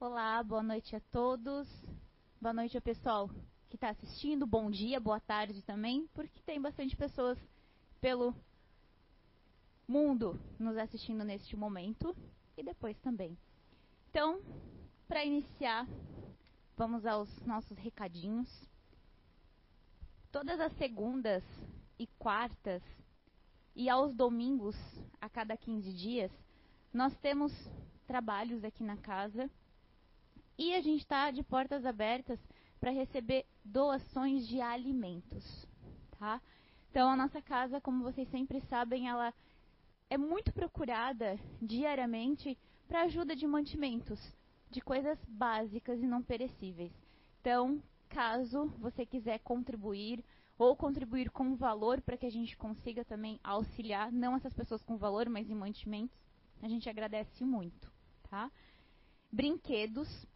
Olá, boa noite a todos. Boa noite ao pessoal que está assistindo. Bom dia, boa tarde também, porque tem bastante pessoas pelo mundo nos assistindo neste momento e depois também. Então, para iniciar, vamos aos nossos recadinhos. Todas as segundas e quartas e aos domingos, a cada 15 dias, nós temos trabalhos aqui na casa e a gente está de portas abertas para receber doações de alimentos, tá? Então a nossa casa, como vocês sempre sabem, ela é muito procurada diariamente para ajuda de mantimentos, de coisas básicas e não perecíveis. Então, caso você quiser contribuir ou contribuir com valor para que a gente consiga também auxiliar, não essas pessoas com valor, mas em mantimentos, a gente agradece muito, tá? Brinquedos.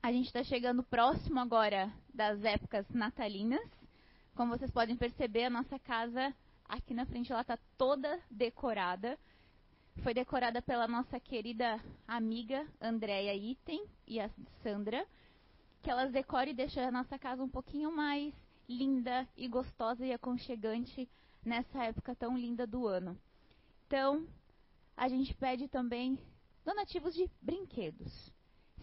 A gente está chegando próximo agora das épocas natalinas. Como vocês podem perceber, a nossa casa aqui na frente está toda decorada. Foi decorada pela nossa querida amiga Andréia Item e a Sandra, que elas decoram e deixam a nossa casa um pouquinho mais linda e gostosa e aconchegante nessa época tão linda do ano. Então, a gente pede também donativos de brinquedos.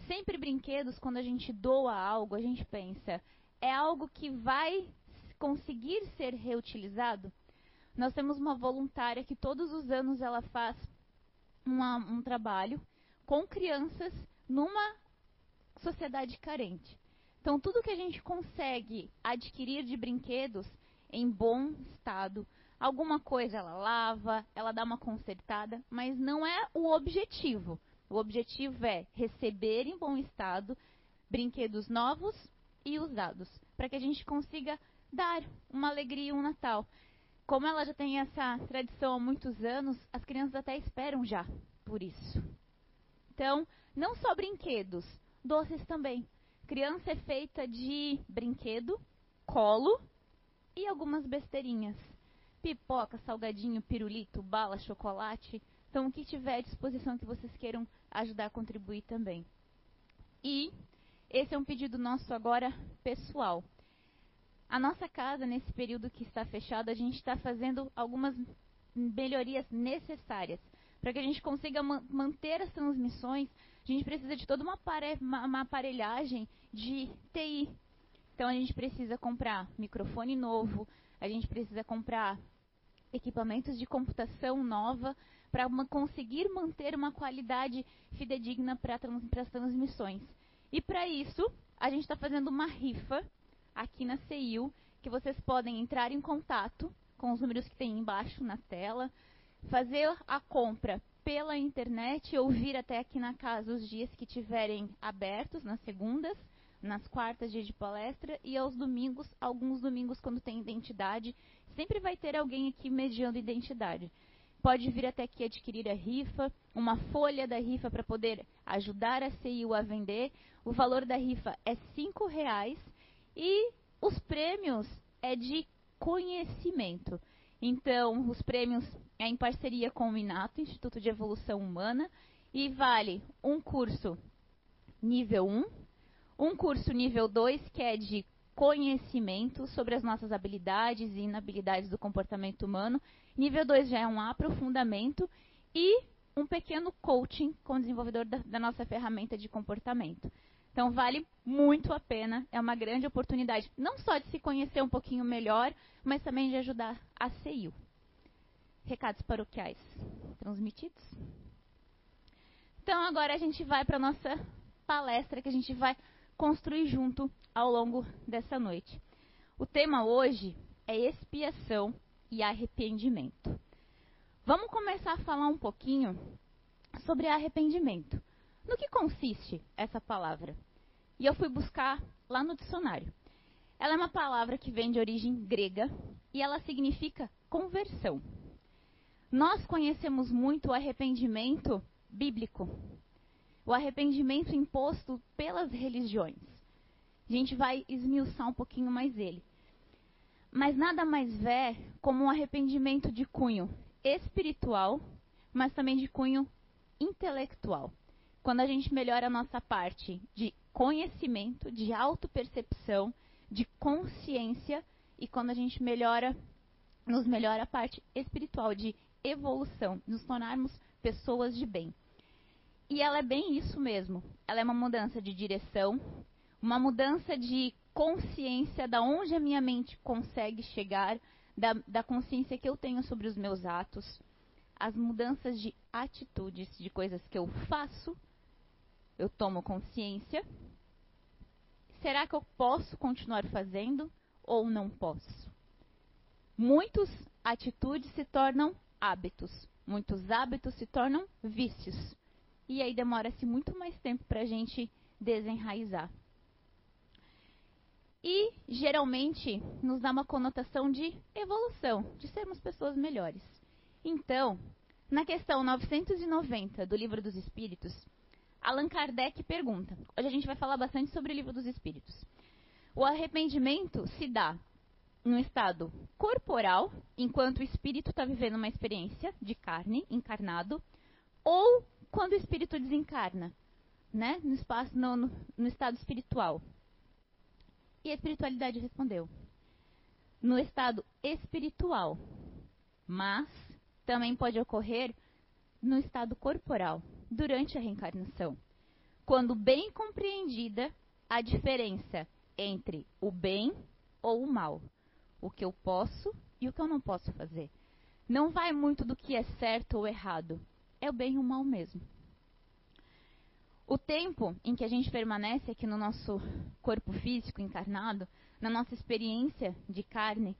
Sempre brinquedos, quando a gente doa algo, a gente pensa, é algo que vai conseguir ser reutilizado? Nós temos uma voluntária que todos os anos ela faz uma, um trabalho com crianças numa sociedade carente. Então, tudo que a gente consegue adquirir de brinquedos em bom estado, alguma coisa ela lava, ela dá uma consertada, mas não é o objetivo. O objetivo é receber em bom estado brinquedos novos e usados, para que a gente consiga dar uma alegria um Natal. Como ela já tem essa tradição há muitos anos, as crianças até esperam já por isso. Então, não só brinquedos, doces também. Criança é feita de brinquedo, colo e algumas besteirinhas. Pipoca, salgadinho, pirulito, bala, chocolate. Então, o que tiver à disposição que vocês queiram ajudar a contribuir também. E esse é um pedido nosso agora pessoal. A nossa casa, nesse período que está fechado, a gente está fazendo algumas melhorias necessárias. Para que a gente consiga ma manter as transmissões, a gente precisa de toda uma aparelhagem de TI. Então a gente precisa comprar microfone novo, a gente precisa comprar equipamentos de computação nova para conseguir manter uma qualidade fidedigna para trans as transmissões. E para isso, a gente está fazendo uma rifa aqui na CEIU, que vocês podem entrar em contato com os números que tem embaixo na tela, fazer a compra pela internet ou vir até aqui na casa os dias que tiverem abertos, nas segundas, nas quartas, dia de palestra, e aos domingos, alguns domingos quando tem identidade, sempre vai ter alguém aqui mediando identidade. Pode vir até aqui adquirir a rifa, uma folha da rifa para poder ajudar a CIU a vender. O valor da rifa é R$ reais e os prêmios é de conhecimento. Então, os prêmios é em parceria com o INATO, Instituto de Evolução Humana, e vale um curso nível 1, um curso nível 2, que é de conhecimento sobre as nossas habilidades e inabilidades do comportamento humano. Nível 2 já é um aprofundamento e um pequeno coaching com o desenvolvedor da, da nossa ferramenta de comportamento. Então vale muito a pena, é uma grande oportunidade, não só de se conhecer um pouquinho melhor, mas também de ajudar a CIU. Recados paroquiais transmitidos? Então agora a gente vai para a nossa palestra que a gente vai construir junto ao longo dessa noite. O tema hoje é expiação e arrependimento. Vamos começar a falar um pouquinho sobre arrependimento. No que consiste essa palavra? E eu fui buscar lá no dicionário. Ela é uma palavra que vem de origem grega e ela significa conversão. Nós conhecemos muito o arrependimento bíblico, o arrependimento imposto pelas religiões. A gente vai esmiuçar um pouquinho mais ele. Mas nada mais é como um arrependimento de cunho espiritual, mas também de cunho intelectual. quando a gente melhora a nossa parte de conhecimento, de autopercepção, de consciência e quando a gente melhora, nos melhora a parte espiritual de evolução, nos tornarmos pessoas de bem. E ela é bem isso mesmo. Ela é uma mudança de direção, uma mudança de consciência da onde a minha mente consegue chegar, da, da consciência que eu tenho sobre os meus atos, as mudanças de atitudes, de coisas que eu faço, eu tomo consciência. Será que eu posso continuar fazendo ou não posso? Muitas atitudes se tornam hábitos, muitos hábitos se tornam vícios. E aí demora-se muito mais tempo para a gente desenraizar. E geralmente nos dá uma conotação de evolução, de sermos pessoas melhores. Então, na questão 990 do Livro dos Espíritos, Allan Kardec pergunta: hoje a gente vai falar bastante sobre o Livro dos Espíritos. O arrependimento se dá no estado corporal, enquanto o espírito está vivendo uma experiência de carne, encarnado, ou quando o espírito desencarna, né, no, espaço, no, no, no estado espiritual. E a espiritualidade respondeu: no estado espiritual, mas também pode ocorrer no estado corporal, durante a reencarnação, quando bem compreendida a diferença entre o bem ou o mal, o que eu posso e o que eu não posso fazer. Não vai muito do que é certo ou errado, é o bem e o mal mesmo. O tempo em que a gente permanece aqui no nosso corpo físico encarnado, na nossa experiência de carne,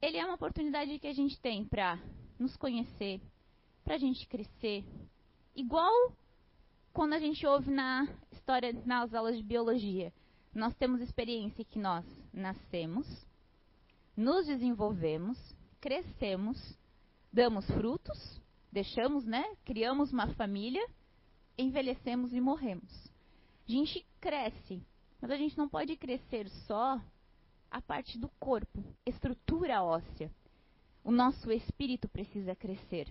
ele é uma oportunidade que a gente tem para nos conhecer, para a gente crescer. Igual quando a gente ouve na história, nas aulas de biologia. Nós temos experiência que nós nascemos, nos desenvolvemos, crescemos, damos frutos, deixamos, né? Criamos uma família, envelhecemos e morremos. A gente cresce, mas a gente não pode crescer só a parte do corpo, estrutura óssea o nosso espírito precisa crescer.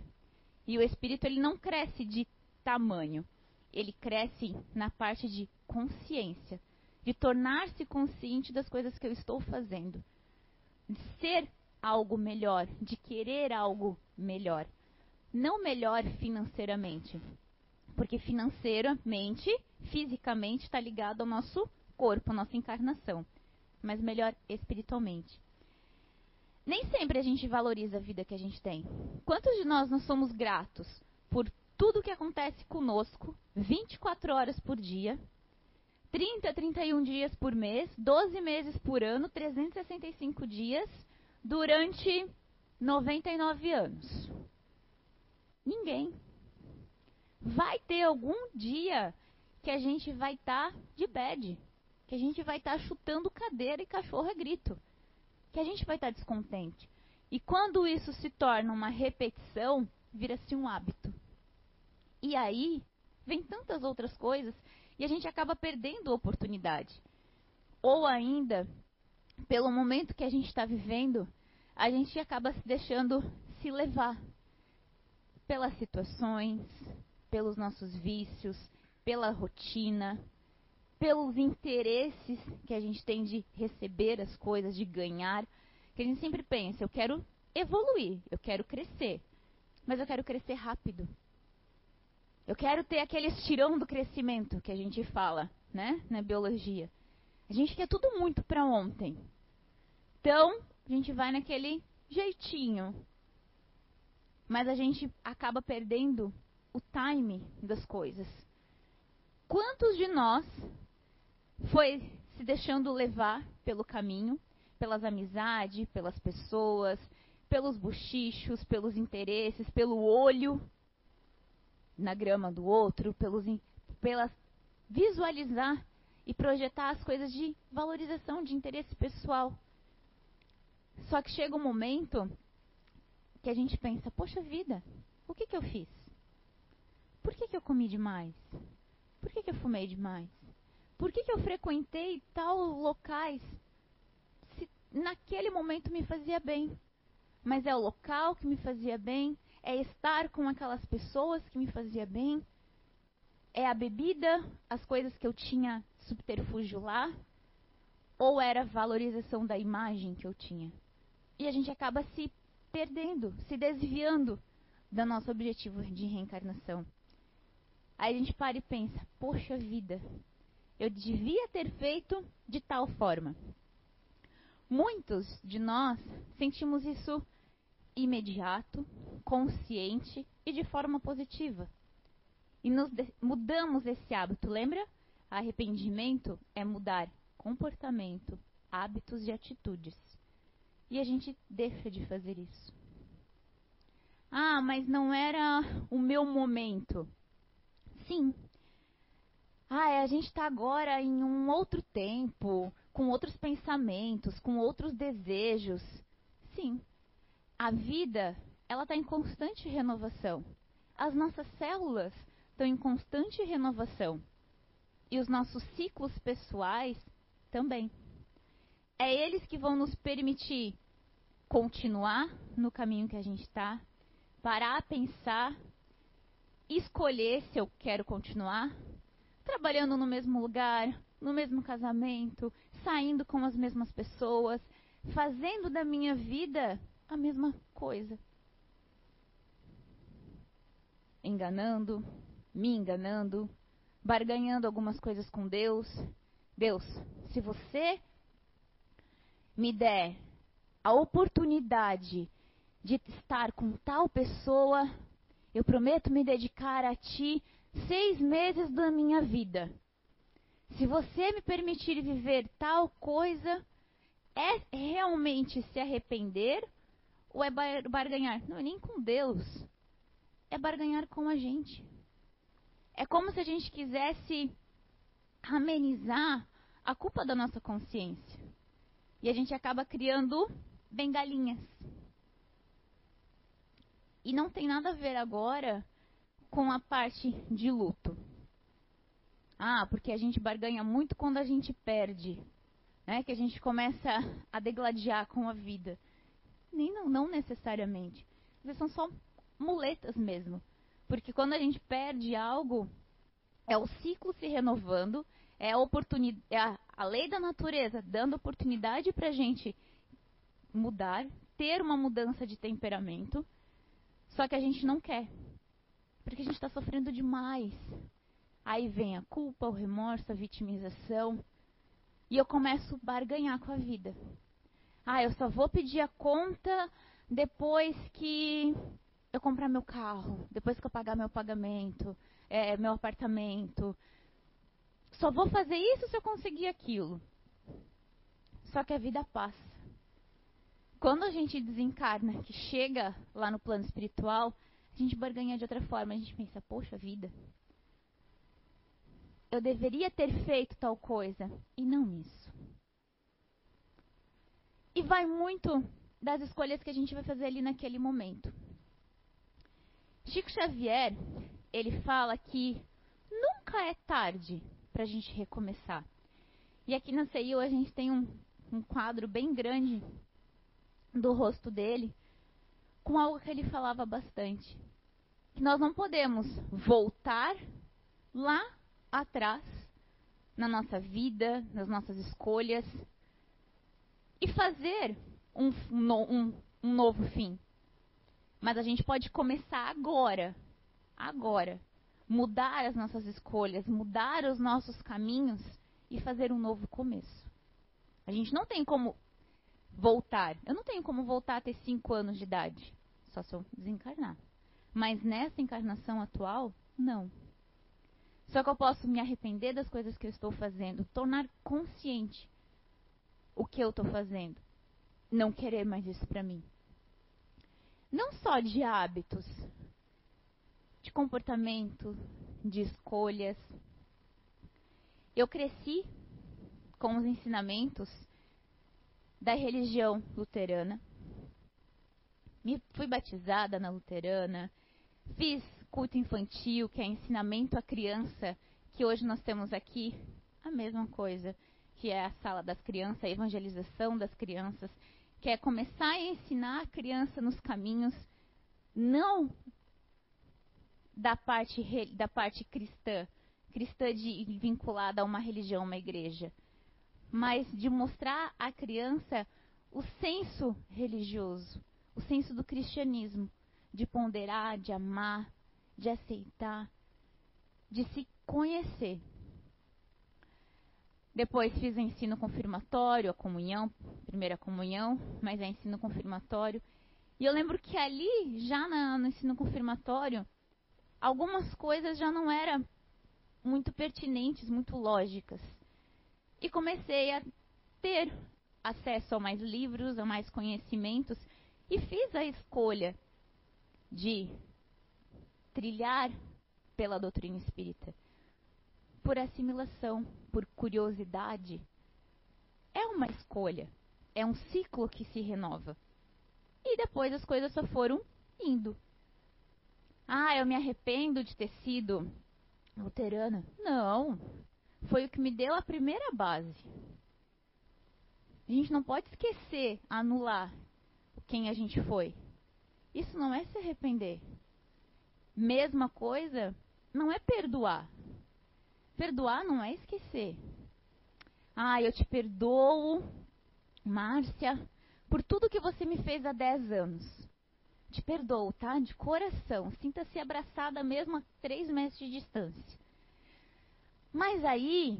E o espírito ele não cresce de tamanho, ele cresce na parte de consciência, de tornar-se consciente das coisas que eu estou fazendo, de ser algo melhor, de querer algo melhor. Não melhor financeiramente, porque financeiramente, fisicamente, está ligado ao nosso corpo, à nossa encarnação, mas melhor espiritualmente nem sempre a gente valoriza a vida que a gente tem. Quantos de nós não somos gratos por tudo que acontece conosco 24 horas por dia, 30, 31 dias por mês, 12 meses por ano, 365 dias, durante 99 anos? Ninguém. Vai ter algum dia que a gente vai estar tá de bad, que a gente vai estar tá chutando cadeira e cachorro a grito que a gente vai estar descontente. E quando isso se torna uma repetição, vira-se um hábito. E aí vem tantas outras coisas e a gente acaba perdendo a oportunidade. Ou ainda, pelo momento que a gente está vivendo, a gente acaba se deixando se levar pelas situações, pelos nossos vícios, pela rotina, pelos interesses que a gente tem de receber as coisas, de ganhar, que a gente sempre pensa, eu quero evoluir, eu quero crescer, mas eu quero crescer rápido. Eu quero ter aquele estirão do crescimento que a gente fala, né, na biologia. A gente quer tudo muito para ontem. Então, a gente vai naquele jeitinho. Mas a gente acaba perdendo o time das coisas. Quantos de nós foi se deixando levar pelo caminho, pelas amizades, pelas pessoas, pelos bochichos, pelos interesses, pelo olho na grama do outro, pelos, pelas visualizar e projetar as coisas de valorização, de interesse pessoal. Só que chega um momento que a gente pensa, poxa vida, o que, que eu fiz? Por que, que eu comi demais? Por que, que eu fumei demais? Por que, que eu frequentei tal locais se naquele momento me fazia bem? Mas é o local que me fazia bem? É estar com aquelas pessoas que me fazia bem? É a bebida, as coisas que eu tinha subterfúgio lá, ou era a valorização da imagem que eu tinha? E a gente acaba se perdendo, se desviando do nosso objetivo de reencarnação. Aí a gente para e pensa: poxa vida, eu devia ter feito de tal forma. Muitos de nós sentimos isso imediato, consciente e de forma positiva. E nos mudamos esse hábito, lembra? Arrependimento é mudar comportamento, hábitos e atitudes. E a gente deixa de fazer isso. Ah, mas não era o meu momento. Sim. Ah, é, a gente está agora em um outro tempo, com outros pensamentos, com outros desejos. Sim. A vida, ela está em constante renovação. As nossas células estão em constante renovação. E os nossos ciclos pessoais também. É eles que vão nos permitir continuar no caminho que a gente está, parar a pensar, escolher se eu quero continuar trabalhando no mesmo lugar, no mesmo casamento, saindo com as mesmas pessoas, fazendo da minha vida a mesma coisa. Enganando, me enganando, barganhando algumas coisas com Deus. Deus, se você me der a oportunidade de estar com tal pessoa, eu prometo me dedicar a ti seis meses da minha vida. Se você me permitir viver tal coisa, é realmente se arrepender ou é barganhar? Não é nem com Deus, é barganhar com a gente. É como se a gente quisesse amenizar a culpa da nossa consciência. E a gente acaba criando bengalinhas. E não tem nada a ver agora com a parte de luto. Ah, porque a gente barganha muito quando a gente perde, né? Que a gente começa a degladiar com a vida. Nem não, não necessariamente. Eles são só muletas mesmo. Porque quando a gente perde algo, é o ciclo se renovando, é a oportunidade, é a, a lei da natureza dando oportunidade para a gente mudar, ter uma mudança de temperamento. Só que a gente não quer. Porque a gente está sofrendo demais. Aí vem a culpa, o remorso, a vitimização. E eu começo a barganhar com a vida. Ah, eu só vou pedir a conta depois que eu comprar meu carro, depois que eu pagar meu pagamento, é, meu apartamento. Só vou fazer isso se eu conseguir aquilo. Só que a vida passa. Quando a gente desencarna, que chega lá no plano espiritual, a gente barganha de outra forma. A gente pensa, poxa vida, eu deveria ter feito tal coisa e não isso. E vai muito das escolhas que a gente vai fazer ali naquele momento. Chico Xavier, ele fala que nunca é tarde para a gente recomeçar. E aqui na CEIU a gente tem um, um quadro bem grande do rosto dele, com algo que ele falava bastante. Que nós não podemos voltar lá atrás na nossa vida, nas nossas escolhas e fazer um, um, um novo fim. Mas a gente pode começar agora, agora, mudar as nossas escolhas, mudar os nossos caminhos e fazer um novo começo. A gente não tem como voltar. Eu não tenho como voltar a ter 5 anos de idade, só se eu desencarnar. Mas nessa encarnação atual, não. Só que eu posso me arrepender das coisas que eu estou fazendo, tornar consciente o que eu estou fazendo, não querer mais isso para mim. Não só de hábitos, de comportamento, de escolhas. Eu cresci com os ensinamentos da religião luterana. Me fui batizada na luterana, fiz culto infantil, que é ensinamento à criança, que hoje nós temos aqui a mesma coisa, que é a sala das crianças, a evangelização das crianças, que é começar a ensinar a criança nos caminhos, não da parte, da parte cristã, cristã de vinculada a uma religião, uma igreja, mas de mostrar à criança o senso religioso, o senso do cristianismo, de ponderar, de amar, de aceitar, de se conhecer. Depois fiz o ensino confirmatório, a comunhão, primeira comunhão, mas é ensino confirmatório. E eu lembro que ali, já no ensino confirmatório, algumas coisas já não eram muito pertinentes, muito lógicas. E comecei a ter acesso a mais livros, a mais conhecimentos, e fiz a escolha de trilhar pela doutrina espírita por assimilação, por curiosidade. É uma escolha, é um ciclo que se renova. E depois as coisas só foram indo. Ah, eu me arrependo de ter sido luterana. Não. Foi o que me deu a primeira base. A gente não pode esquecer, anular quem a gente foi. Isso não é se arrepender. Mesma coisa, não é perdoar. Perdoar não é esquecer. Ah, eu te perdoo, Márcia, por tudo que você me fez há 10 anos. Te perdoo, tá? De coração. Sinta-se abraçada mesmo a 3 metros de distância. Mas aí,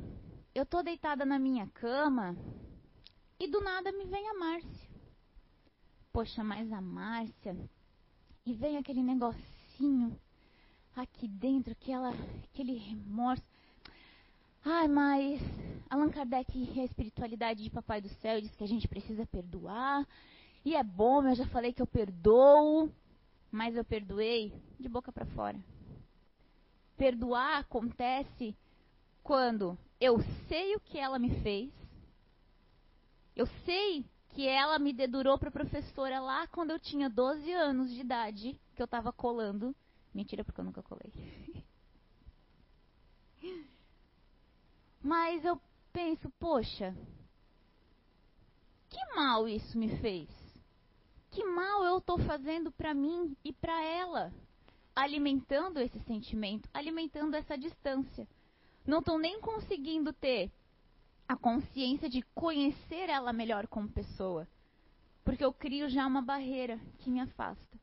eu tô deitada na minha cama e do nada me vem a Márcia. Poxa, mas a Márcia. E vem aquele negocinho aqui dentro, aquela, aquele remorso. Ai, mas Allan Kardec e a espiritualidade de Papai do Céu diz que a gente precisa perdoar. E é bom, eu já falei que eu perdoo, mas eu perdoei de boca para fora. Perdoar acontece quando eu sei o que ela me fez, eu sei que ela me dedurou para professora lá quando eu tinha 12 anos de idade, que eu estava colando. Mentira, porque eu nunca colei. Mas eu penso, poxa, que mal isso me fez? Que mal eu estou fazendo para mim e para ela? Alimentando esse sentimento, alimentando essa distância. Não estou nem conseguindo ter a consciência de conhecer ela melhor como pessoa. Porque eu crio já uma barreira que me afasta.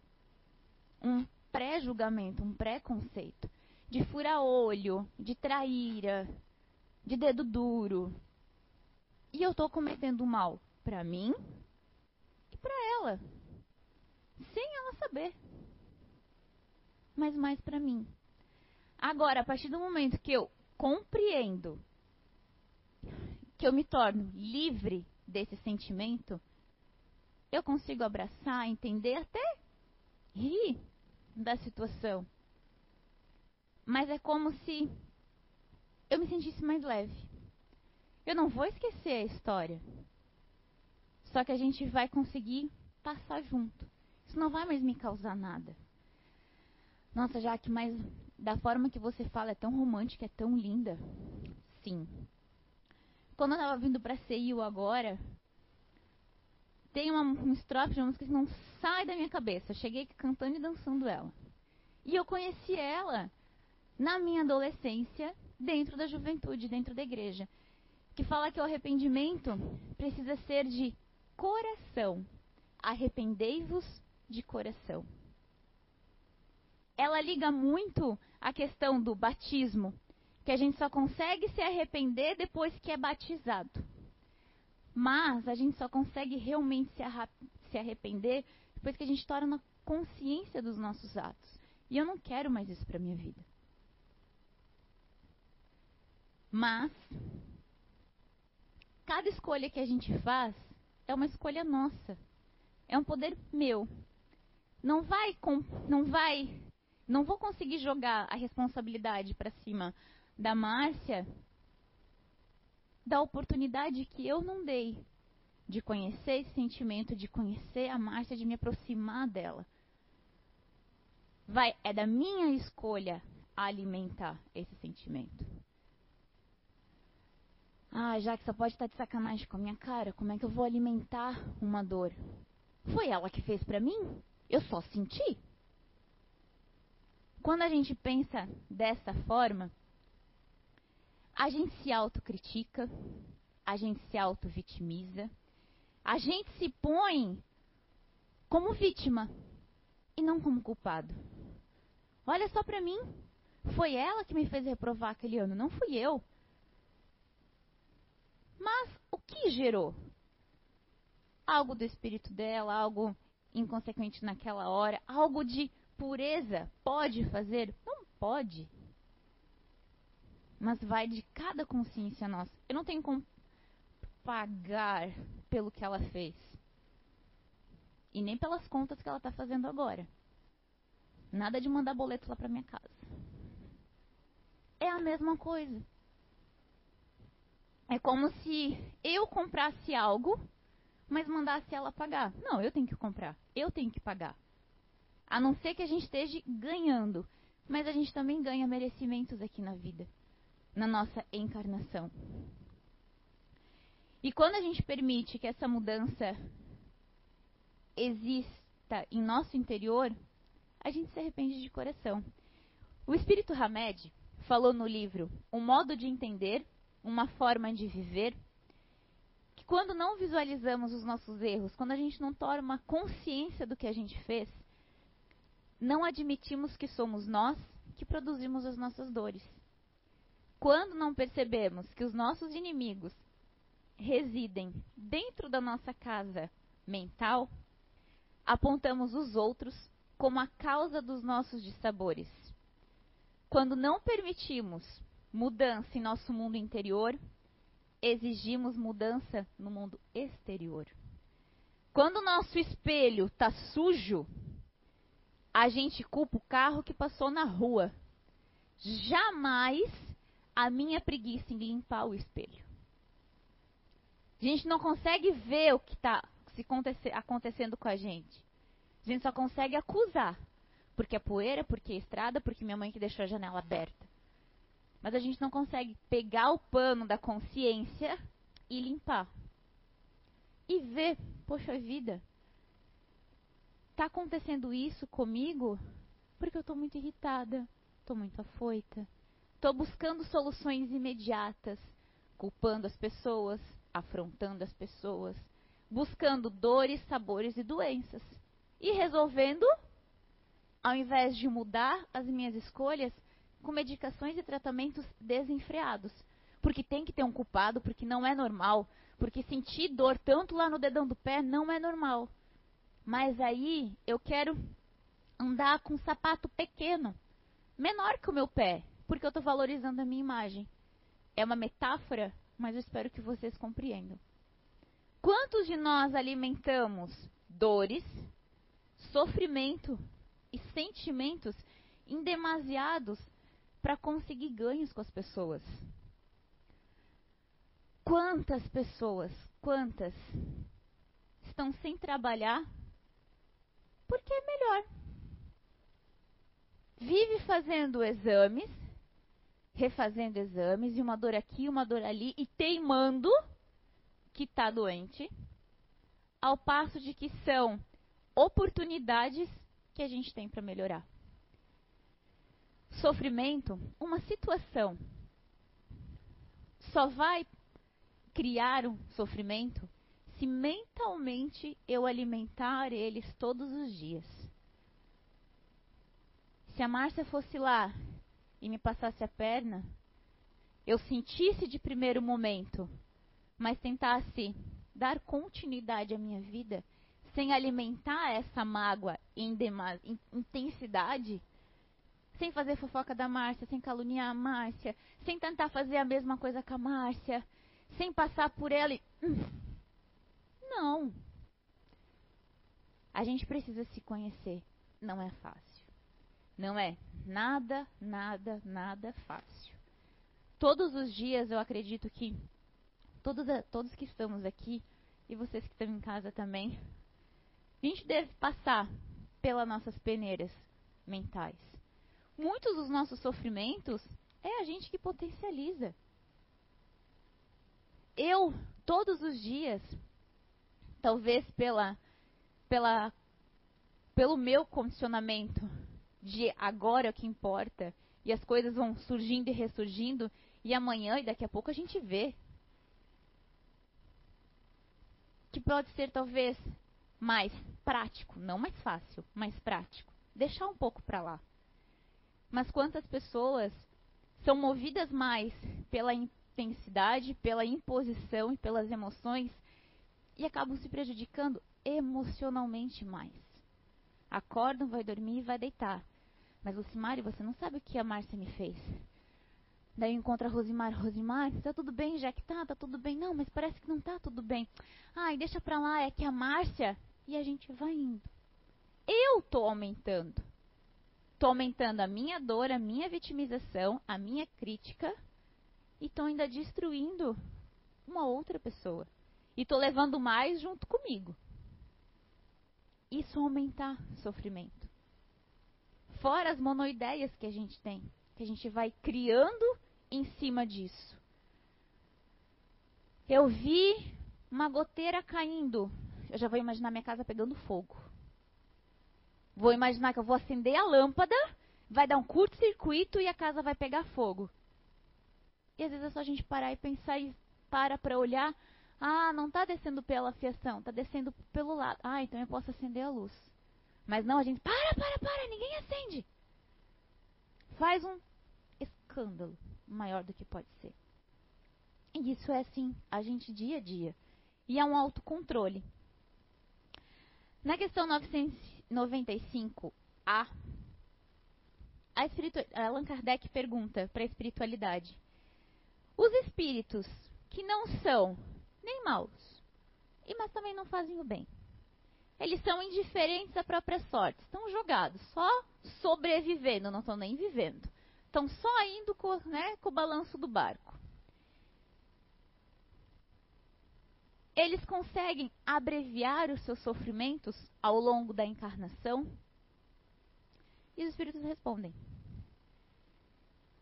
Um pré-julgamento, um pré-conceito. De fura-olho, de traíra, de dedo duro. E eu estou cometendo mal para mim e para ela. Sem ela saber. Mas mais para mim. Agora, a partir do momento que eu compreendo que eu me torno livre desse sentimento, eu consigo abraçar, entender, até rir da situação. Mas é como se eu me sentisse mais leve. Eu não vou esquecer a história. Só que a gente vai conseguir passar junto. Isso não vai mais me causar nada. Nossa, Jaque, mas da forma que você fala é tão romântica, é tão linda. Sim. Quando eu tava vindo pra CIU agora, tem uma, um estrofe de uma música que não sai da minha cabeça. Eu cheguei cantando e dançando ela. E eu conheci ela na minha adolescência, dentro da juventude, dentro da igreja. Que fala que o arrependimento precisa ser de coração. Arrependei-vos de coração. Ela liga muito a questão do batismo, que a gente só consegue se arrepender depois que é batizado. Mas a gente só consegue realmente se arrepender depois que a gente torna consciência dos nossos atos. E eu não quero mais isso para minha vida. Mas cada escolha que a gente faz é uma escolha nossa. É um poder meu. Não vai não vai não vou conseguir jogar a responsabilidade para cima da Márcia da oportunidade que eu não dei de conhecer esse sentimento, de conhecer a Márcia, de me aproximar dela. Vai, é da minha escolha alimentar esse sentimento. Ah, já que só pode estar de sacanagem com a minha cara, como é que eu vou alimentar uma dor? Foi ela que fez para mim? Eu só senti. Quando a gente pensa dessa forma, a gente se autocritica, a gente se auto-vitimiza, a gente se põe como vítima e não como culpado. Olha só para mim, foi ela que me fez reprovar aquele ano, não fui eu. Mas o que gerou? Algo do espírito dela, algo inconsequente naquela hora, algo de pureza. Pode fazer? Não pode. Mas vai de cada consciência nossa. Eu não tenho como pagar pelo que ela fez. E nem pelas contas que ela está fazendo agora. Nada de mandar boleto lá para minha casa. É a mesma coisa. É como se eu comprasse algo, mas mandasse ela pagar. Não, eu tenho que comprar. Eu tenho que pagar. A não ser que a gente esteja ganhando. Mas a gente também ganha merecimentos aqui na vida, na nossa encarnação. E quando a gente permite que essa mudança exista em nosso interior, a gente se arrepende de coração. O espírito Hamed falou no livro Um modo de entender, uma forma de viver, que quando não visualizamos os nossos erros, quando a gente não toma consciência do que a gente fez, não admitimos que somos nós que produzimos as nossas dores. Quando não percebemos que os nossos inimigos residem dentro da nossa casa mental, apontamos os outros como a causa dos nossos dissabores. Quando não permitimos mudança em nosso mundo interior, exigimos mudança no mundo exterior. Quando o nosso espelho está sujo, a gente culpa o carro que passou na rua. Jamais a minha preguiça em limpar o espelho. A gente não consegue ver o que está acontecendo com a gente. A gente só consegue acusar. Porque é poeira, porque é estrada, porque minha mãe que deixou a janela aberta. Mas a gente não consegue pegar o pano da consciência e limpar. E ver, poxa vida, tá acontecendo isso comigo porque eu estou muito irritada, estou muito afoita, estou buscando soluções imediatas, culpando as pessoas, afrontando as pessoas, buscando dores, sabores e doenças. E resolvendo, ao invés de mudar as minhas escolhas, com medicações e tratamentos desenfreados. Porque tem que ter um culpado, porque não é normal. Porque sentir dor tanto lá no dedão do pé não é normal. Mas aí eu quero andar com um sapato pequeno, menor que o meu pé, porque eu estou valorizando a minha imagem. É uma metáfora mas eu espero que vocês compreendam. Quantos de nós alimentamos dores, sofrimento e sentimentos indemasiados para conseguir ganhos com as pessoas? Quantas pessoas, quantas estão sem trabalhar porque é melhor? Vive fazendo exames refazendo exames, e uma dor aqui, uma dor ali, e teimando que está doente, ao passo de que são oportunidades que a gente tem para melhorar. Sofrimento, uma situação, só vai criar um sofrimento se mentalmente eu alimentar eles todos os dias. Se a Márcia fosse lá e me passasse a perna, eu sentisse de primeiro momento, mas tentasse dar continuidade à minha vida, sem alimentar essa mágoa em, em intensidade, sem fazer fofoca da Márcia, sem caluniar a Márcia, sem tentar fazer a mesma coisa com a Márcia, sem passar por ela e. Não. A gente precisa se conhecer. Não é fácil. Não é nada, nada, nada fácil. Todos os dias eu acredito que todos, todos que estamos aqui e vocês que estão em casa também, a gente deve passar pelas nossas peneiras mentais. Muitos dos nossos sofrimentos é a gente que potencializa. Eu, todos os dias, talvez pela, pela, pelo meu condicionamento de agora é o que importa, e as coisas vão surgindo e ressurgindo, e amanhã e daqui a pouco a gente vê. Que pode ser talvez mais prático, não mais fácil, mais prático. Deixar um pouco para lá. Mas quantas pessoas são movidas mais pela intensidade, pela imposição e pelas emoções e acabam se prejudicando emocionalmente mais. Acordam, vai dormir e vai deitar. Mas Lucimari, você não sabe o que a Márcia me fez. Daí encontra a Rosimar. Rosimar, tá tudo bem, já que tá, tá tudo bem. Não, mas parece que não tá tudo bem. Ai, deixa pra lá, é que a Márcia. E a gente vai indo. Eu tô aumentando. Tô aumentando a minha dor, a minha vitimização, a minha crítica. E tô ainda destruindo uma outra pessoa. E tô levando mais junto comigo. Isso aumentar sofrimento. Fora as monoideias que a gente tem, que a gente vai criando em cima disso. Eu vi uma goteira caindo. Eu já vou imaginar minha casa pegando fogo. Vou imaginar que eu vou acender a lâmpada, vai dar um curto-circuito e a casa vai pegar fogo. E às vezes é só a gente parar e pensar e para para olhar. Ah, não está descendo pela fiação, está descendo pelo lado. Ah, então eu posso acender a luz. Mas não, a gente para, para, para, ninguém acende. Faz um escândalo maior do que pode ser. E isso é assim, a gente dia a dia. E é um autocontrole. Na questão 995A, a espiritu... Allan Kardec pergunta para a espiritualidade: Os espíritos que não são nem maus, e mas também não fazem o bem, eles são indiferentes à própria sorte, estão jogados, só sobrevivendo, não estão nem vivendo. Estão só indo com, né, com o balanço do barco. Eles conseguem abreviar os seus sofrimentos ao longo da encarnação? E os espíritos respondem: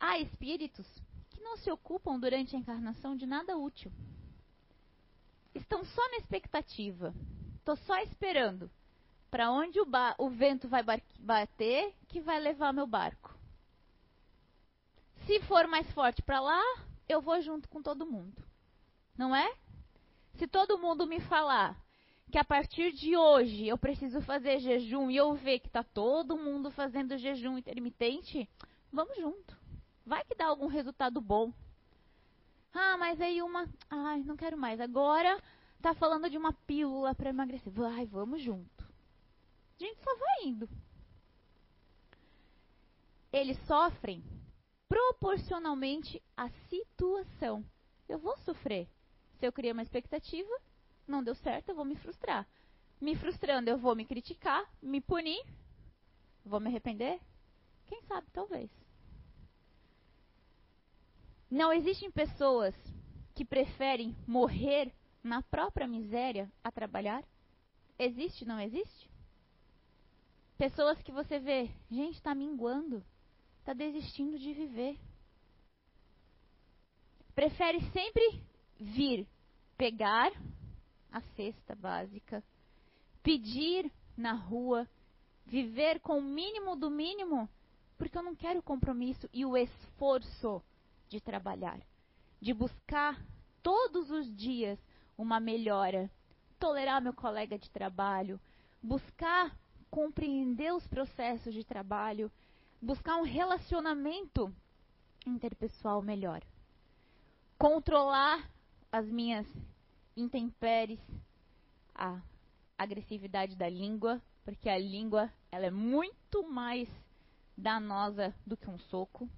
Há espíritos que não se ocupam durante a encarnação de nada útil. Estão só na expectativa. Estou só esperando para onde o, o, vento vai bater que vai levar meu barco. Se for mais forte para lá, eu vou junto com todo mundo. Não é? Se todo mundo me falar que a partir de hoje eu preciso fazer jejum e eu ver que está todo mundo fazendo jejum intermitente, vamos junto. Vai que dá algum resultado bom. Ah, mas aí uma. Ai, não quero mais. Agora tá falando de uma pílula para emagrecer. Vai, vamos junto. A gente só vai indo. Eles sofrem proporcionalmente à situação. Eu vou sofrer. Se eu criei uma expectativa, não deu certo, eu vou me frustrar. Me frustrando, eu vou me criticar, me punir, vou me arrepender? Quem sabe, talvez. Não existem pessoas que preferem morrer na própria miséria a trabalhar? Existe, não existe? Pessoas que você vê, gente, está minguando, está desistindo de viver. Prefere sempre vir pegar a cesta básica, pedir na rua, viver com o mínimo do mínimo, porque eu não quero o compromisso e o esforço de trabalhar, de buscar todos os dias uma melhora, tolerar meu colega de trabalho, buscar compreender os processos de trabalho, buscar um relacionamento interpessoal melhor, controlar as minhas intempéries, a agressividade da língua, porque a língua ela é muito mais danosa do que um soco.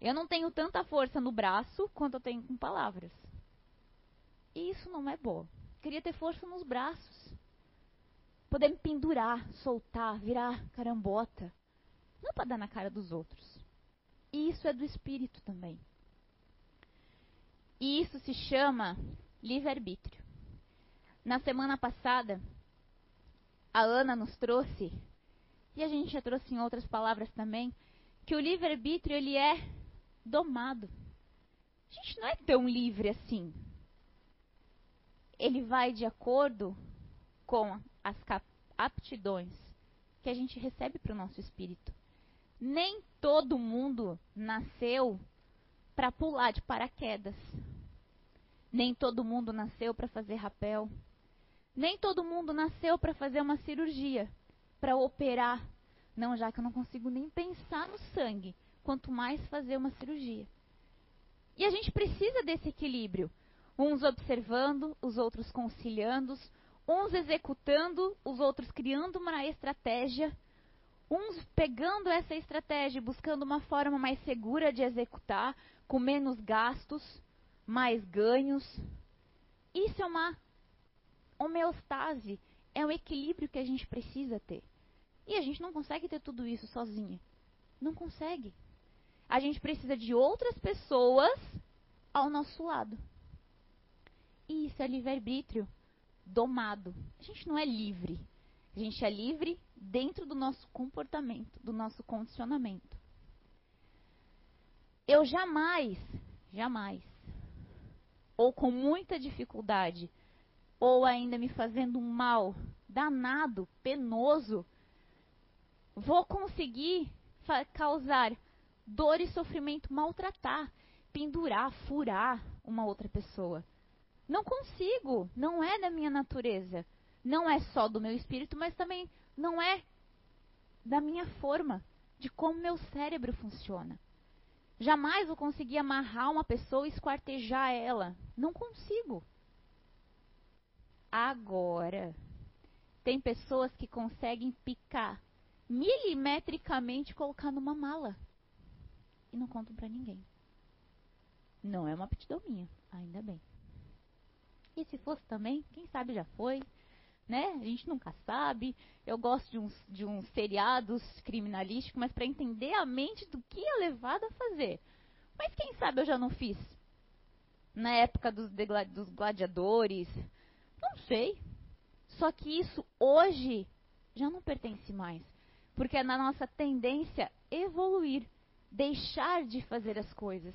Eu não tenho tanta força no braço quanto eu tenho com palavras. E isso não é bom. Queria ter força nos braços. Poder me pendurar, soltar, virar carambota. Não para dar na cara dos outros. E isso é do espírito também. E isso se chama livre-arbítrio. Na semana passada, a Ana nos trouxe, e a gente já trouxe em outras palavras também, que o livre-arbítrio ele é domado. A gente não é tão livre assim. Ele vai de acordo com as aptidões que a gente recebe para o nosso espírito. Nem todo mundo nasceu para pular de paraquedas. Nem todo mundo nasceu para fazer rapel. Nem todo mundo nasceu para fazer uma cirurgia, para operar. Não, já que eu não consigo nem pensar no sangue, quanto mais fazer uma cirurgia. E a gente precisa desse equilíbrio. Uns observando, os outros conciliando, uns executando, os outros criando uma estratégia, uns pegando essa estratégia e buscando uma forma mais segura de executar, com menos gastos, mais ganhos. Isso é uma homeostase, é um equilíbrio que a gente precisa ter. E a gente não consegue ter tudo isso sozinha. Não consegue. A gente precisa de outras pessoas ao nosso lado. E isso é livre-arbítrio domado. A gente não é livre. A gente é livre dentro do nosso comportamento, do nosso condicionamento. Eu jamais, jamais, ou com muita dificuldade, ou ainda me fazendo um mal danado, penoso, vou conseguir causar dor e sofrimento, maltratar, pendurar, furar uma outra pessoa. Não consigo, não é da minha natureza. Não é só do meu espírito, mas também não é da minha forma, de como meu cérebro funciona. Jamais vou conseguir amarrar uma pessoa e esquartejar ela. Não consigo. Agora, tem pessoas que conseguem picar milimetricamente e colocar numa mala. E não contam para ninguém. Não é uma aptidão minha, ainda bem. E se fosse também, quem sabe já foi, né? A gente nunca sabe. Eu gosto de uns, de uns seriados criminalísticos, mas para entender a mente do que é levado a fazer. Mas quem sabe eu já não fiz? Na época dos, dos gladiadores. Não sei. Só que isso hoje já não pertence mais. Porque é na nossa tendência evoluir, deixar de fazer as coisas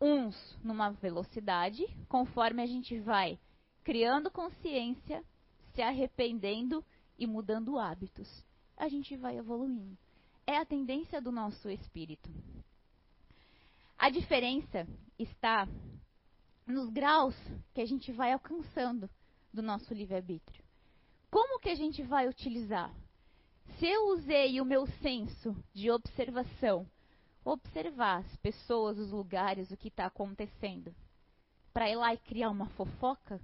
uns numa velocidade, conforme a gente vai criando consciência, se arrependendo e mudando hábitos. A gente vai evoluindo. É a tendência do nosso espírito. A diferença está nos graus que a gente vai alcançando do nosso livre-arbítrio. Como que a gente vai utilizar? Se eu usei o meu senso de observação observar as pessoas, os lugares, o que está acontecendo. Para ir lá e criar uma fofoca,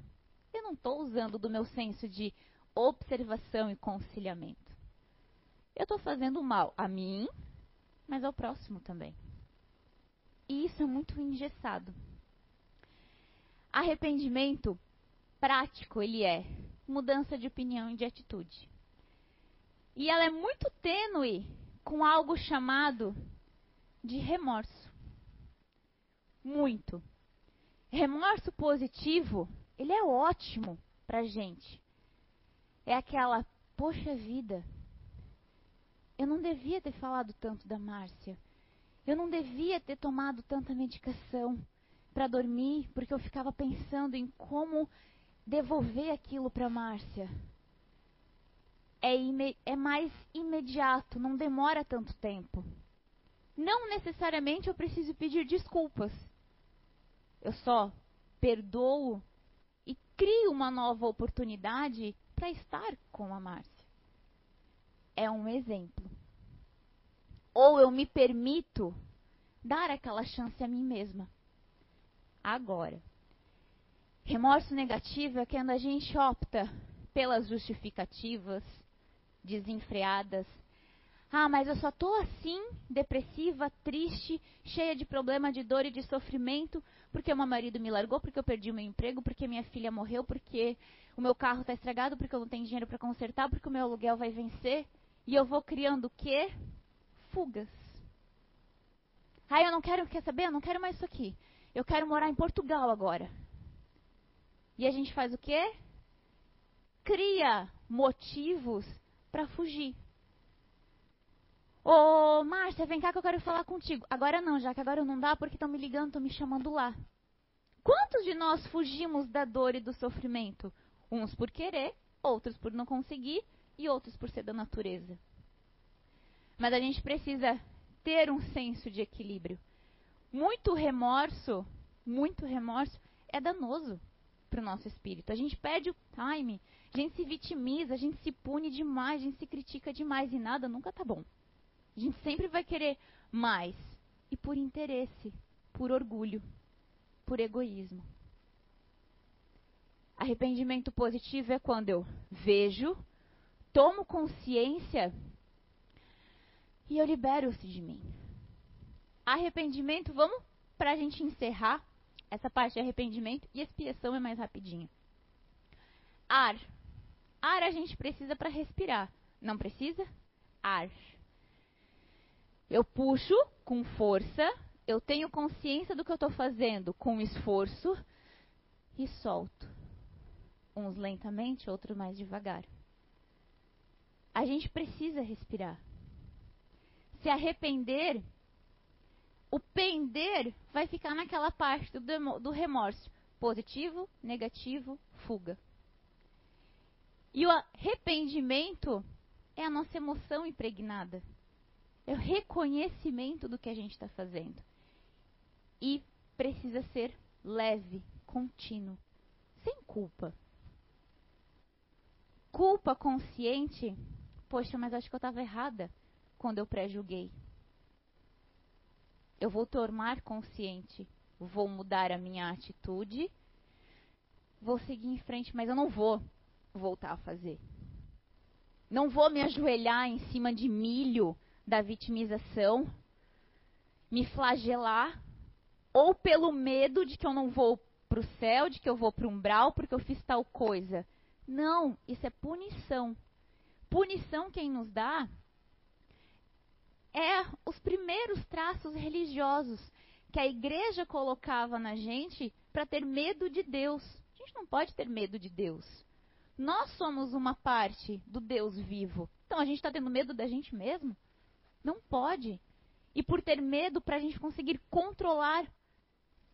eu não estou usando do meu senso de observação e conciliamento. Eu estou fazendo mal a mim, mas ao próximo também. E isso é muito engessado. Arrependimento prático ele é mudança de opinião e de atitude. E ela é muito tênue com algo chamado de remorso. Muito. Remorso positivo, ele é ótimo pra gente. É aquela, poxa vida, eu não devia ter falado tanto da Márcia. Eu não devia ter tomado tanta medicação para dormir, porque eu ficava pensando em como devolver aquilo para Márcia. É, é mais imediato, não demora tanto tempo não necessariamente eu preciso pedir desculpas. Eu só perdoo e crio uma nova oportunidade para estar com a Márcia. É um exemplo. Ou eu me permito dar aquela chance a mim mesma. Agora, remorso negativo é quando a gente opta pelas justificativas desenfreadas ah, mas eu só tô assim, depressiva, triste, cheia de problema de dor e de sofrimento, porque o meu marido me largou, porque eu perdi o meu emprego, porque minha filha morreu, porque o meu carro está estragado, porque eu não tenho dinheiro para consertar, porque o meu aluguel vai vencer. E eu vou criando o quê? Fugas. Ah, eu não quero, quer saber? Eu não quero mais isso aqui. Eu quero morar em Portugal agora. E a gente faz o quê? Cria motivos para fugir. Ô, Márcia, vem cá que eu quero falar contigo. Agora não, já que agora não dá porque estão me ligando, estão me chamando lá. Quantos de nós fugimos da dor e do sofrimento? Uns por querer, outros por não conseguir e outros por ser da natureza. Mas a gente precisa ter um senso de equilíbrio. Muito remorso, muito remorso é danoso para o nosso espírito. A gente perde o time, a gente se vitimiza, a gente se pune demais, a gente se critica demais e nada nunca tá bom. A gente sempre vai querer mais. E por interesse, por orgulho, por egoísmo. Arrependimento positivo é quando eu vejo, tomo consciência e eu libero-se de mim. Arrependimento, vamos para a gente encerrar essa parte de arrependimento e expiação é mais rapidinho. Ar. Ar a gente precisa para respirar. Não precisa? Ar. Eu puxo com força, eu tenho consciência do que eu estou fazendo com esforço e solto. Uns lentamente, outros mais devagar. A gente precisa respirar. Se arrepender, o pender vai ficar naquela parte do, do remorso. Positivo, negativo, fuga. E o arrependimento é a nossa emoção impregnada. É o reconhecimento do que a gente está fazendo. E precisa ser leve, contínuo, sem culpa. Culpa consciente, poxa, mas acho que eu estava errada quando eu pré-julguei. Eu vou tornar consciente, vou mudar a minha atitude, vou seguir em frente, mas eu não vou voltar a fazer. Não vou me ajoelhar em cima de milho da vitimização, me flagelar, ou pelo medo de que eu não vou para o céu, de que eu vou para o umbral porque eu fiz tal coisa. Não, isso é punição. Punição quem nos dá é os primeiros traços religiosos que a igreja colocava na gente para ter medo de Deus. A gente não pode ter medo de Deus. Nós somos uma parte do Deus vivo. Então a gente está tendo medo da gente mesmo? Não pode. E por ter medo, para a gente conseguir controlar,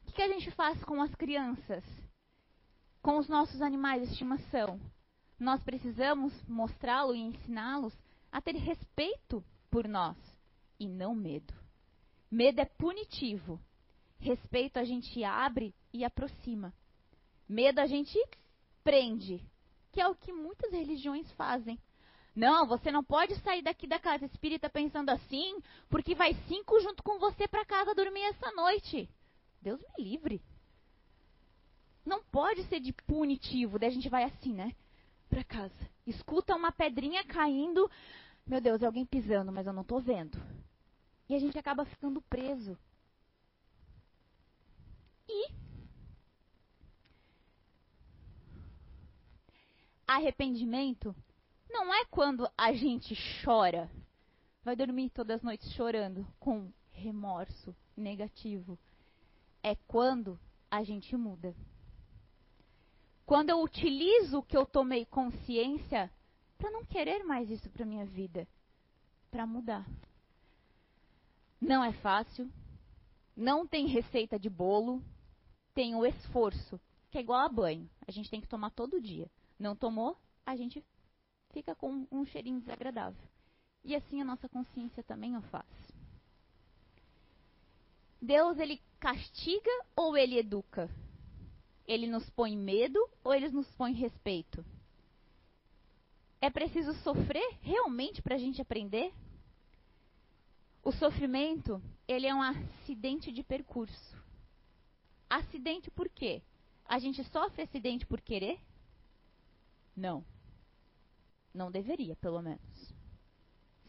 o que, que a gente faz com as crianças? Com os nossos animais de estimação? Nós precisamos mostrá-lo e ensiná-los a ter respeito por nós e não medo. Medo é punitivo. Respeito a gente abre e aproxima. Medo a gente prende, que é o que muitas religiões fazem. Não, você não pode sair daqui da casa espírita pensando assim, porque vai cinco junto com você para casa dormir essa noite. Deus me livre. Não pode ser de punitivo, daí a gente vai assim, né? Para casa. Escuta uma pedrinha caindo. Meu Deus, é alguém pisando, mas eu não estou vendo. E a gente acaba ficando preso. E arrependimento não é quando a gente chora, vai dormir todas as noites chorando com remorso negativo. É quando a gente muda. Quando eu utilizo o que eu tomei consciência para não querer mais isso para minha vida, para mudar. Não é fácil, não tem receita de bolo, tem o esforço, que é igual a banho. A gente tem que tomar todo dia. Não tomou, a gente fica com um cheirinho desagradável. E assim a nossa consciência também o faz. Deus ele castiga ou ele educa? Ele nos põe medo ou ele nos põe respeito? É preciso sofrer realmente para a gente aprender? O sofrimento, ele é um acidente de percurso. Acidente por quê? A gente sofre acidente por querer? Não. Não deveria, pelo menos.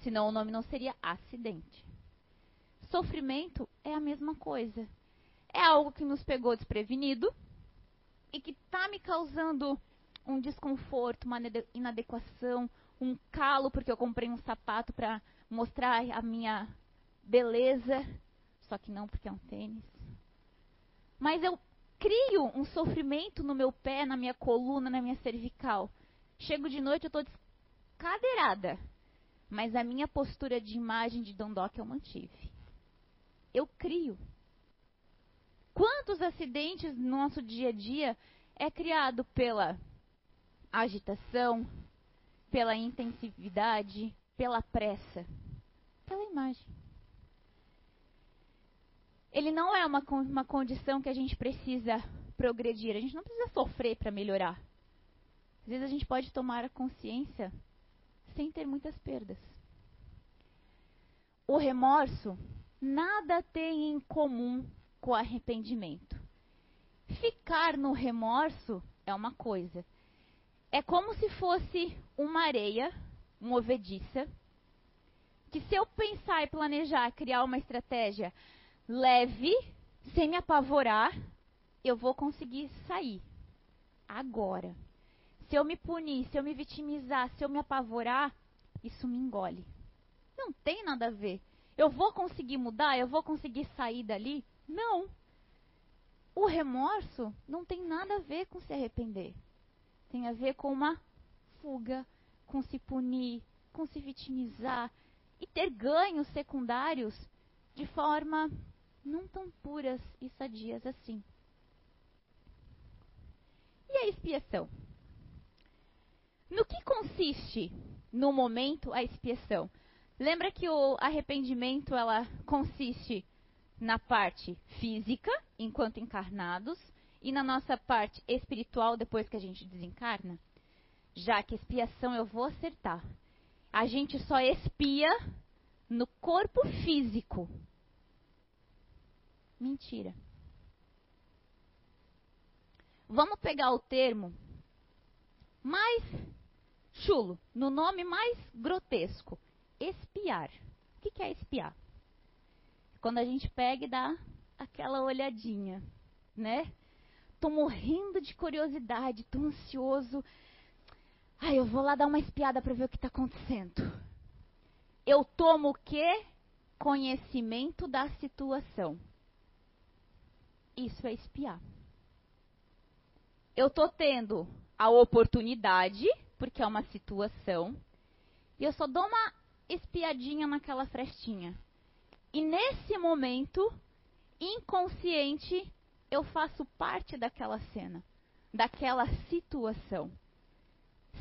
Senão o nome não seria acidente. Sofrimento é a mesma coisa. É algo que nos pegou desprevenido e que está me causando um desconforto, uma inadequação, um calo porque eu comprei um sapato para mostrar a minha beleza, só que não porque é um tênis. Mas eu crio um sofrimento no meu pé, na minha coluna, na minha cervical. Chego de noite, eu estou cadeirada. Mas a minha postura de imagem de Dondoc eu mantive. Eu crio. Quantos acidentes no nosso dia a dia é criado pela agitação, pela intensividade, pela pressa, pela imagem. ele não é uma, uma condição que a gente precisa progredir. A gente não precisa sofrer para melhorar. Às vezes a gente pode tomar a consciência sem ter muitas perdas. O remorso nada tem em comum com o arrependimento. Ficar no remorso é uma coisa. É como se fosse uma areia movediça, que se eu pensar e planejar, criar uma estratégia leve, sem me apavorar, eu vou conseguir sair. Agora, se eu me punir, se eu me vitimizar, se eu me apavorar, isso me engole. Não tem nada a ver. Eu vou conseguir mudar? Eu vou conseguir sair dali? Não. O remorso não tem nada a ver com se arrepender. Tem a ver com uma fuga, com se punir, com se vitimizar e ter ganhos secundários de forma não tão puras e sadias assim. E a expiação? No que consiste, no momento, a expiação? Lembra que o arrependimento ela consiste na parte física, enquanto encarnados, e na nossa parte espiritual, depois que a gente desencarna? Já que expiação eu vou acertar. A gente só expia no corpo físico. Mentira. Vamos pegar o termo mais chulo, no nome mais grotesco: espiar. O que é espiar? Quando a gente pega e dá aquela olhadinha, né? Tô morrendo de curiosidade, tô ansioso. Ai, eu vou lá dar uma espiada para ver o que está acontecendo. Eu tomo o quê? Conhecimento da situação. Isso é espiar eu tô tendo a oportunidade, porque é uma situação, e eu só dou uma espiadinha naquela frestinha. E nesse momento, inconsciente, eu faço parte daquela cena, daquela situação.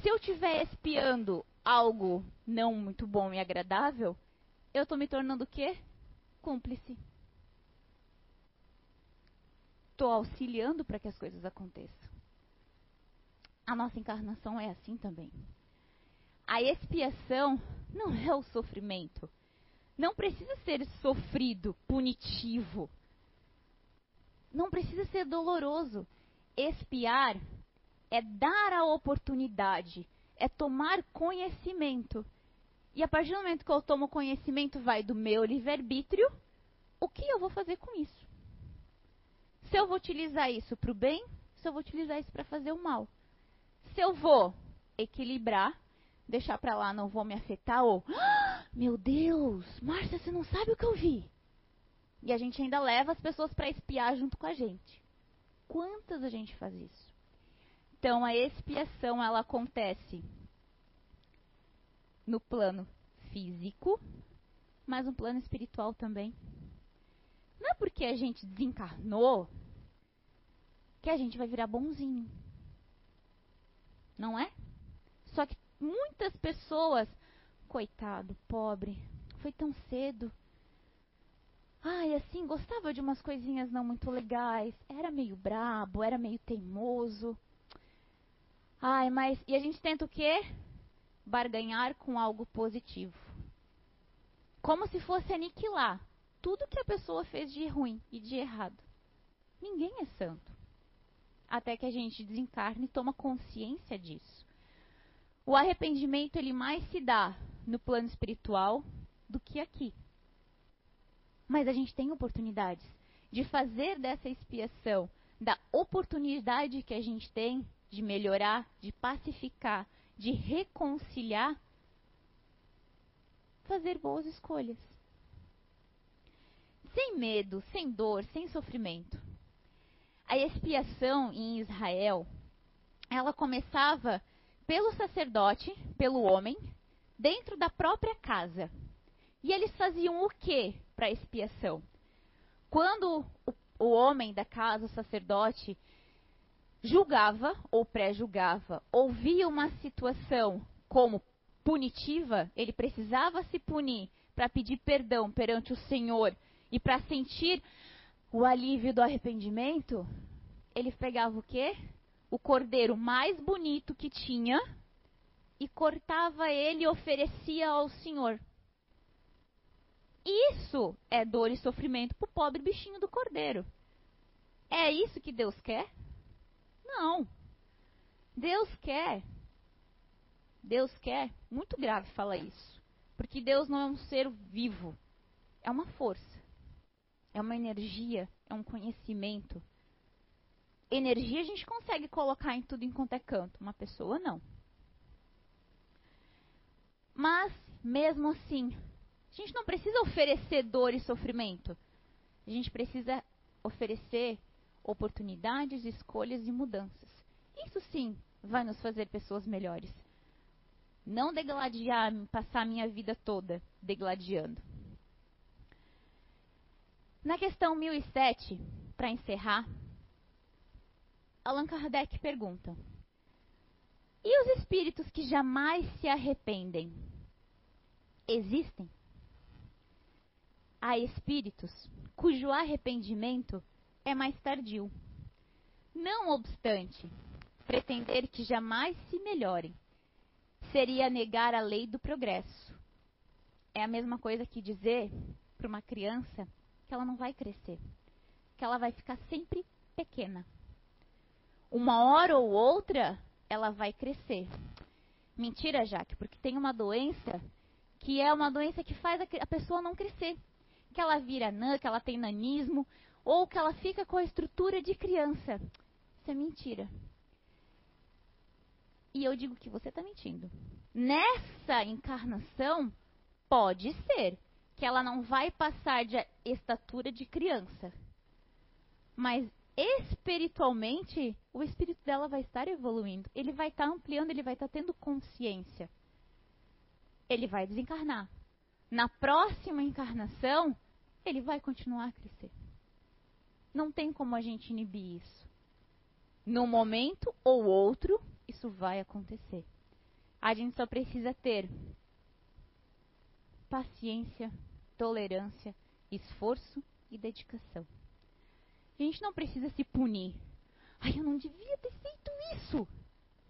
Se eu estiver espiando algo não muito bom e agradável, eu estou me tornando o quê? Cúmplice. Estou auxiliando para que as coisas aconteçam a nossa encarnação é assim também. A expiação não é o sofrimento. Não precisa ser sofrido, punitivo. Não precisa ser doloroso. Expiar é dar a oportunidade, é tomar conhecimento. E a partir do momento que eu tomo conhecimento, vai do meu livre-arbítrio, o que eu vou fazer com isso? Se eu vou utilizar isso para o bem, se eu vou utilizar isso para fazer o mal se eu vou equilibrar, deixar para lá, não vou me afetar, ou, ah, meu Deus, Márcia, você não sabe o que eu vi. E a gente ainda leva as pessoas para espiar junto com a gente. Quantas a gente faz isso? Então, a expiação, ela acontece no plano físico, mas no plano espiritual também. Não é porque a gente desencarnou que a gente vai virar bonzinho não é? Só que muitas pessoas, coitado, pobre, foi tão cedo. Ai, assim, gostava de umas coisinhas não muito legais, era meio brabo, era meio teimoso. Ai, mas e a gente tenta o quê? Barganhar com algo positivo. Como se fosse aniquilar tudo que a pessoa fez de ruim e de errado. Ninguém é santo até que a gente desencarne e toma consciência disso. O arrependimento ele mais se dá no plano espiritual do que aqui. Mas a gente tem oportunidades de fazer dessa expiação, da oportunidade que a gente tem de melhorar, de pacificar, de reconciliar, fazer boas escolhas. Sem medo, sem dor, sem sofrimento. A expiação em Israel, ela começava pelo sacerdote, pelo homem, dentro da própria casa. E eles faziam o que para expiação? Quando o, o homem da casa, o sacerdote, julgava ou pré-julgava, ouvia uma situação como punitiva, ele precisava se punir para pedir perdão perante o Senhor e para sentir o alívio do arrependimento, ele pegava o quê? O cordeiro mais bonito que tinha e cortava ele e oferecia ao Senhor. Isso é dor e sofrimento para o pobre bichinho do cordeiro. É isso que Deus quer? Não. Deus quer. Deus quer. Muito grave falar isso. Porque Deus não é um ser vivo. É uma força. É uma energia. É um conhecimento. Energia a gente consegue colocar em tudo em quanto é canto. Uma pessoa não. Mas, mesmo assim, a gente não precisa oferecer dor e sofrimento. A gente precisa oferecer oportunidades, escolhas e mudanças. Isso sim vai nos fazer pessoas melhores. Não degladiar, passar a minha vida toda degladiando. Na questão 1007, para encerrar, Allan Kardec pergunta: E os espíritos que jamais se arrependem? Existem? Há espíritos cujo arrependimento é mais tardio. Não obstante, pretender que jamais se melhorem seria negar a lei do progresso. É a mesma coisa que dizer para uma criança que ela não vai crescer, que ela vai ficar sempre pequena. Uma hora ou outra, ela vai crescer. Mentira, Jaque, porque tem uma doença que é uma doença que faz a pessoa não crescer. Que ela vira nã, que ela tem nanismo, ou que ela fica com a estrutura de criança. Isso é mentira. E eu digo que você está mentindo. Nessa encarnação, pode ser que ela não vai passar de estatura de criança. Mas espiritualmente, o espírito dela vai estar evoluindo. Ele vai estar ampliando, ele vai estar tendo consciência. Ele vai desencarnar. Na próxima encarnação, ele vai continuar a crescer. Não tem como a gente inibir isso. Num momento ou outro, isso vai acontecer. A gente só precisa ter paciência, tolerância, esforço e dedicação. A gente não precisa se punir. Ai, eu não devia ter feito isso.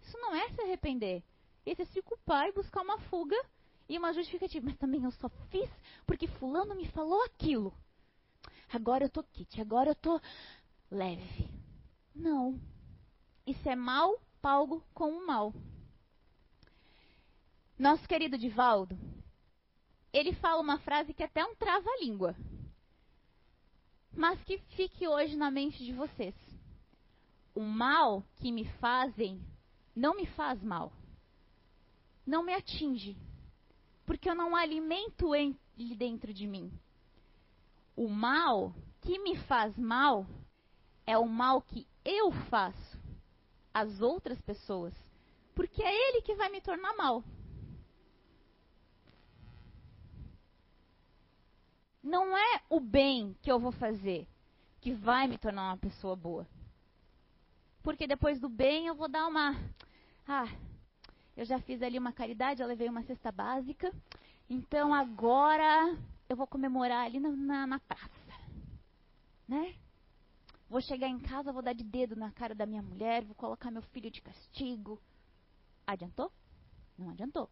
Isso não é se arrepender. Esse é se culpar e buscar uma fuga e uma justificativa. Mas também eu só fiz porque fulano me falou aquilo. Agora eu tô kit, agora eu tô leve. Não. Isso é mal pago com o mal. Nosso querido Divaldo, ele fala uma frase que é até um trava-língua. Mas que fique hoje na mente de vocês. O mal que me fazem não me faz mal. Não me atinge. Porque eu não alimento ele dentro de mim. O mal que me faz mal é o mal que eu faço às outras pessoas, porque é ele que vai me tornar mal. Não é o bem que eu vou fazer que vai me tornar uma pessoa boa. Porque depois do bem eu vou dar uma. Ah, eu já fiz ali uma caridade, eu levei uma cesta básica. Então agora eu vou comemorar ali na, na, na praça. Né? Vou chegar em casa, vou dar de dedo na cara da minha mulher, vou colocar meu filho de castigo. Adiantou? Não adiantou.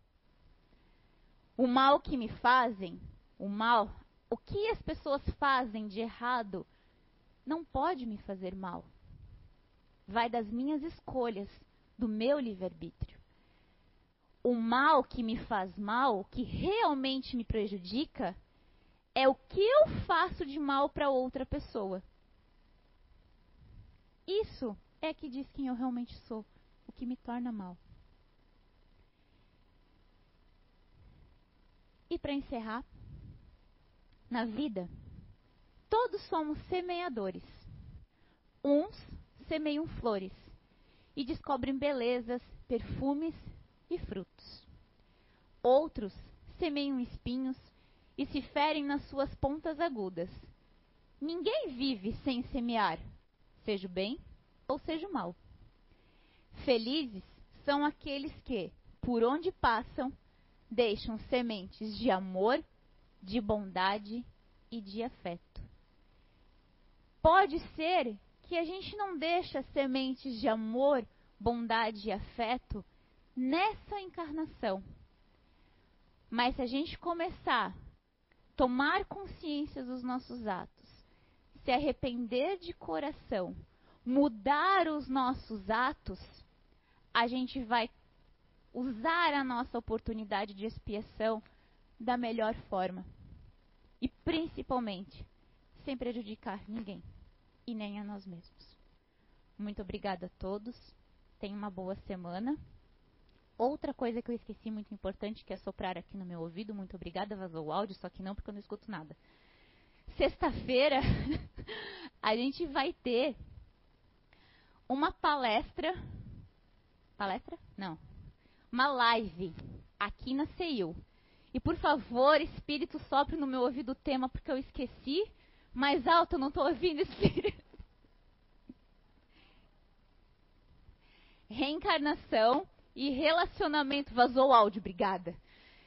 O mal que me fazem, o mal, o que as pessoas fazem de errado, não pode me fazer mal. Vai das minhas escolhas, do meu livre-arbítrio. O mal que me faz mal, que realmente me prejudica, é o que eu faço de mal para outra pessoa. Isso é que diz quem eu realmente sou, o que me torna mal. E para encerrar, na vida, todos somos semeadores. Uns semeiam flores e descobrem belezas, perfumes e frutos. Outros semeiam espinhos e se ferem nas suas pontas agudas. Ninguém vive sem semear, seja o bem ou seja o mal. Felizes são aqueles que, por onde passam, deixam sementes de amor, de bondade e de afeto. Pode ser que a gente não deixa sementes de amor, bondade e afeto nessa encarnação. Mas se a gente começar a tomar consciência dos nossos atos, se arrepender de coração, mudar os nossos atos, a gente vai usar a nossa oportunidade de expiação da melhor forma. E principalmente, sem prejudicar ninguém e nem a nós mesmos. Muito obrigada a todos. Tenha uma boa semana. Outra coisa que eu esqueci muito importante que é soprar aqui no meu ouvido. Muito obrigada, vazou o áudio, só que não porque eu não escuto nada. Sexta-feira a gente vai ter uma palestra. Palestra? Não. Uma live aqui na CEU. E por favor, espírito, sopre no meu ouvido o tema, porque eu esqueci. Mais alto, eu não estou ouvindo, espírito. Reencarnação e relacionamento. Vazou o áudio, obrigada.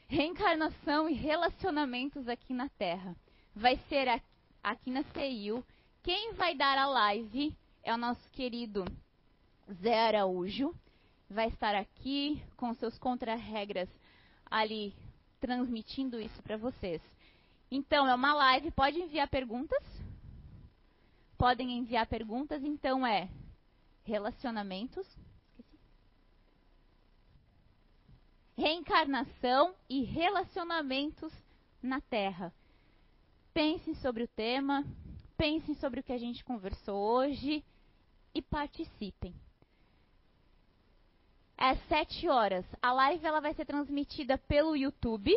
Reencarnação e relacionamentos aqui na Terra. Vai ser aqui na CEU. Quem vai dar a live é o nosso querido Zé Araújo. Vai estar aqui com seus contra-regras ali transmitindo isso para vocês. Então, é uma live, pode enviar perguntas? Podem enviar perguntas, então é relacionamentos, reencarnação e relacionamentos na Terra. Pensem sobre o tema, pensem sobre o que a gente conversou hoje e participem às 7 horas. A live ela vai ser transmitida pelo YouTube.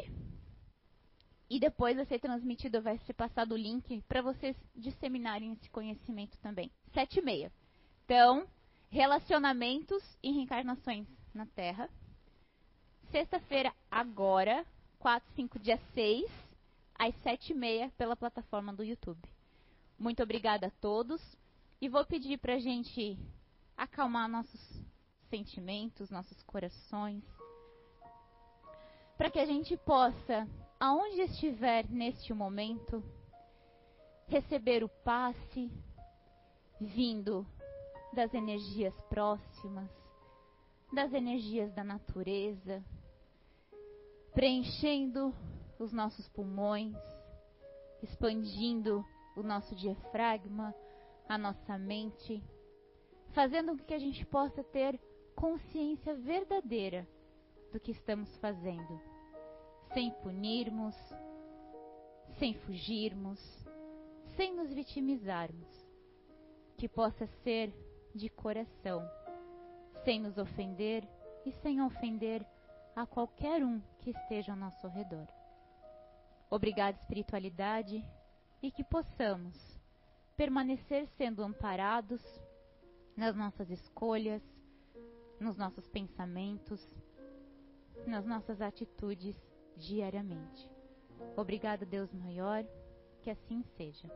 E depois vai ser transmitida, vai ser passado o link para vocês disseminarem esse conhecimento também. 7 e meia. Então, relacionamentos e reencarnações na Terra. Sexta-feira, agora, 4, 5, dia 6, às 7 e meia, pela plataforma do YouTube. Muito obrigada a todos. E vou pedir para a gente acalmar nossos sentimentos, nossos corações, para que a gente possa, aonde estiver neste momento, receber o passe vindo das energias próximas, das energias da natureza, preenchendo os nossos pulmões, expandindo o nosso diafragma, a nossa mente, fazendo com que a gente possa ter consciência verdadeira do que estamos fazendo, sem punirmos, sem fugirmos, sem nos vitimizarmos, que possa ser de coração, sem nos ofender e sem ofender a qualquer um que esteja ao nosso redor. Obrigada, espiritualidade, e que possamos permanecer sendo amparados nas nossas escolhas, nos nossos pensamentos, nas nossas atitudes diariamente. Obrigado, Deus maior, que assim seja.